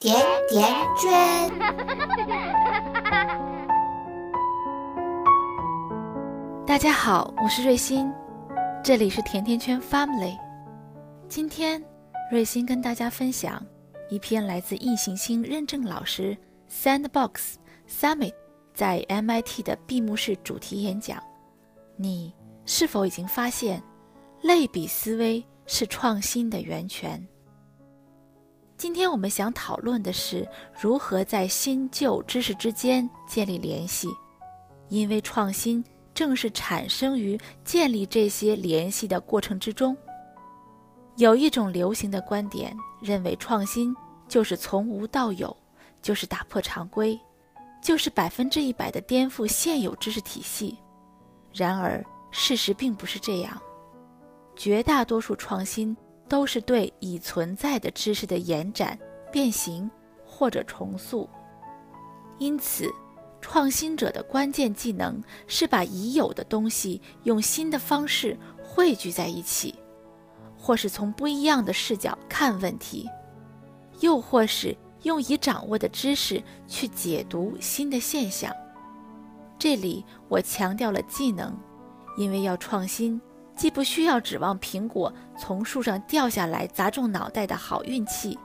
甜甜圈。大家好，我是瑞欣，这里是甜甜圈 Family。今天，瑞欣跟大家分享一篇来自易行星认证老师 Sandbox Summit 在 MIT 的闭幕式主题演讲。你是否已经发现，类比思维是创新的源泉？今天我们想讨论的是如何在新旧知识之间建立联系，因为创新正是产生于建立这些联系的过程之中。有一种流行的观点认为，创新就是从无到有，就是打破常规，就是百分之一百的颠覆现有知识体系。然而，事实并不是这样，绝大多数创新。都是对已存在的知识的延展、变形或者重塑。因此，创新者的关键技能是把已有的东西用新的方式汇聚在一起，或是从不一样的视角看问题，又或是用已掌握的知识去解读新的现象。这里我强调了技能，因为要创新。既不需要指望苹果从树上掉下来砸中脑袋的好运气，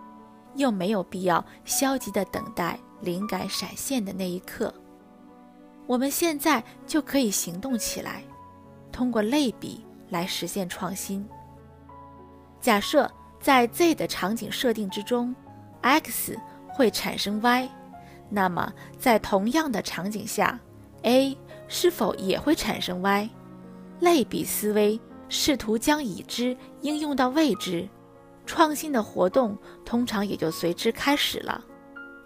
又没有必要消极地等待灵感闪现的那一刻。我们现在就可以行动起来，通过类比来实现创新。假设在 Z 的场景设定之中，X 会产生 Y，那么在同样的场景下，A 是否也会产生 Y？类比思维试图将已知应用到未知，创新的活动通常也就随之开始了。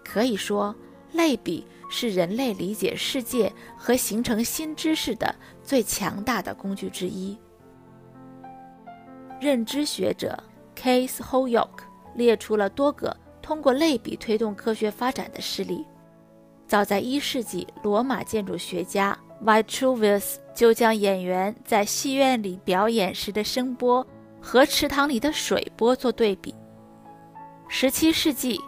可以说，类比是人类理解世界和形成新知识的最强大的工具之一。认知学者 Case Holyoke 列出了多个通过类比推动科学发展的事例。早在一世纪，罗马建筑学家。Vitruvius 就将演员在戏院里表演时的声波和池塘里的水波做对比。17世纪，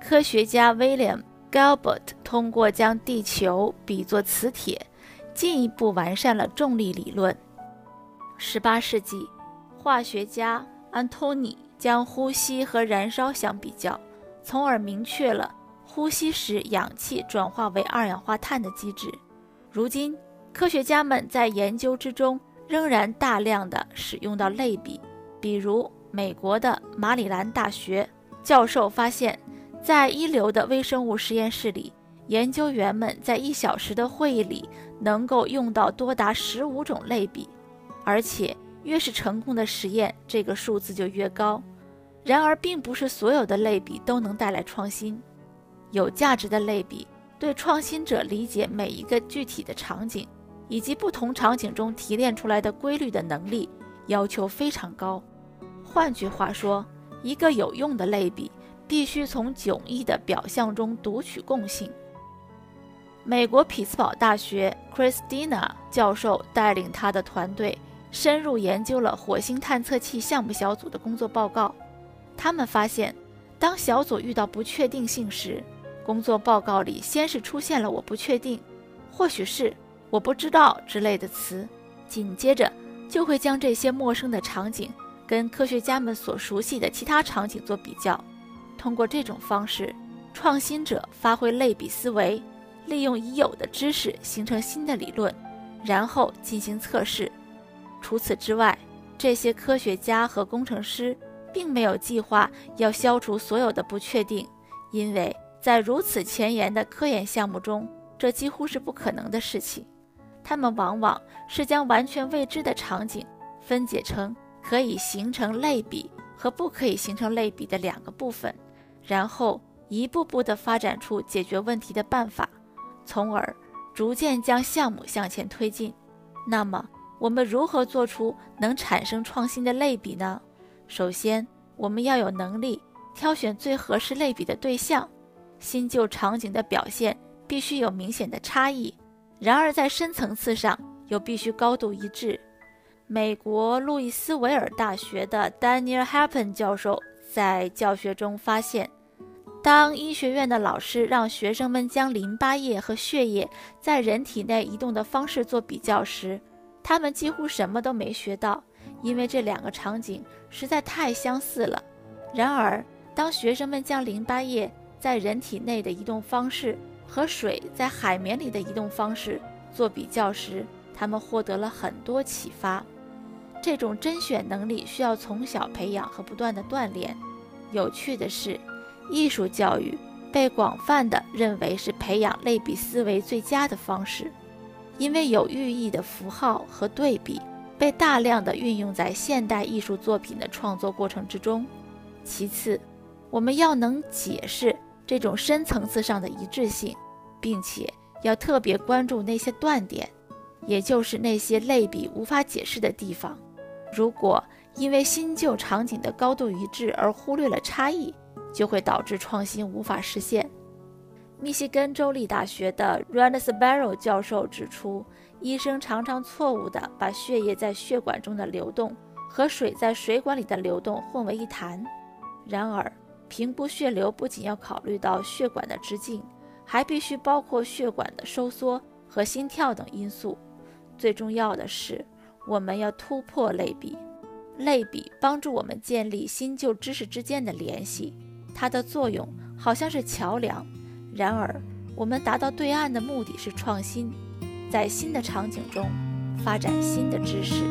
科学家 William Gilbert 通过将地球比作磁铁，进一步完善了重力理论。18世纪，化学家 Antony 将呼吸和燃烧相比较，从而明确了呼吸时氧气转化为二氧化碳的机制。如今，科学家们在研究之中仍然大量的使用到类比，比如美国的马里兰大学教授发现，在一流的微生物实验室里，研究员们在一小时的会议里能够用到多达十五种类比，而且越是成功的实验，这个数字就越高。然而，并不是所有的类比都能带来创新，有价值的类比。对创新者理解每一个具体的场景，以及不同场景中提炼出来的规律的能力要求非常高。换句话说，一个有用的类比必须从迥异的表象中读取共性。美国匹兹堡大学 Christina 教授带领他的团队深入研究了火星探测器项目小组的工作报告。他们发现，当小组遇到不确定性时，工作报告里先是出现了“我不确定”，或许是“我不知道”之类的词，紧接着就会将这些陌生的场景跟科学家们所熟悉的其他场景做比较。通过这种方式，创新者发挥类比思维，利用已有的知识形成新的理论，然后进行测试。除此之外，这些科学家和工程师并没有计划要消除所有的不确定，因为。在如此前沿的科研项目中，这几乎是不可能的事情。他们往往是将完全未知的场景分解成可以形成类比和不可以形成类比的两个部分，然后一步步地发展出解决问题的办法，从而逐渐将项目向前推进。那么，我们如何做出能产生创新的类比呢？首先，我们要有能力挑选最合适类比的对象。新旧场景的表现必须有明显的差异，然而在深层次上又必须高度一致。美国路易斯维尔大学的 Daniel Happen 教授在教学中发现，当医学院的老师让学生们将淋巴液和血液在人体内移动的方式做比较时，他们几乎什么都没学到，因为这两个场景实在太相似了。然而，当学生们将淋巴液在人体内的移动方式和水在海绵里的移动方式做比较时，他们获得了很多启发。这种甄选能力需要从小培养和不断的锻炼。有趣的是。艺术教育被广泛的认为是培养类比思维最佳的方式，因为有寓意的符号和对比被大量的运用在现代艺术作品的创作过程之中。其次，我们要能解释这种深层次上的一致性，并且要特别关注那些断点，也就是那些类比无法解释的地方。如果因为新旧场景的高度一致而忽略了差异，就会导致创新无法实现。密西根州立大学的 Rand Sparrow 教授指出，医生常常错误地把血液在血管中的流动和水在水管里的流动混为一谈。然而，评估血流不仅要考虑到血管的直径，还必须包括血管的收缩和心跳等因素。最重要的是，我们要突破类比。类比帮助我们建立新旧知识之间的联系。它的作用好像是桥梁，然而我们达到对岸的目的是创新，在新的场景中发展新的知识。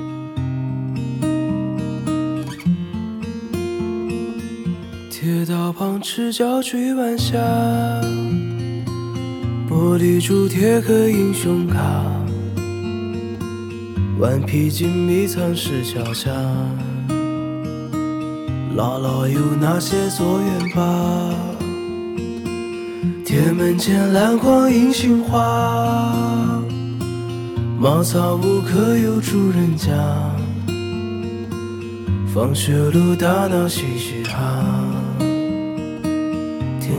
道旁赤脚追晚霞，玻璃珠铁壳英雄卡，顽皮筋迷藏石桥下。姥姥有那些作业吧？铁门前篮筐银杏花，茅草屋可有住人家？放学路打闹嘻嘻哈，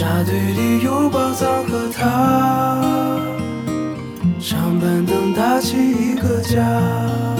沙堆里有宝藏和他，长板凳搭起一个家。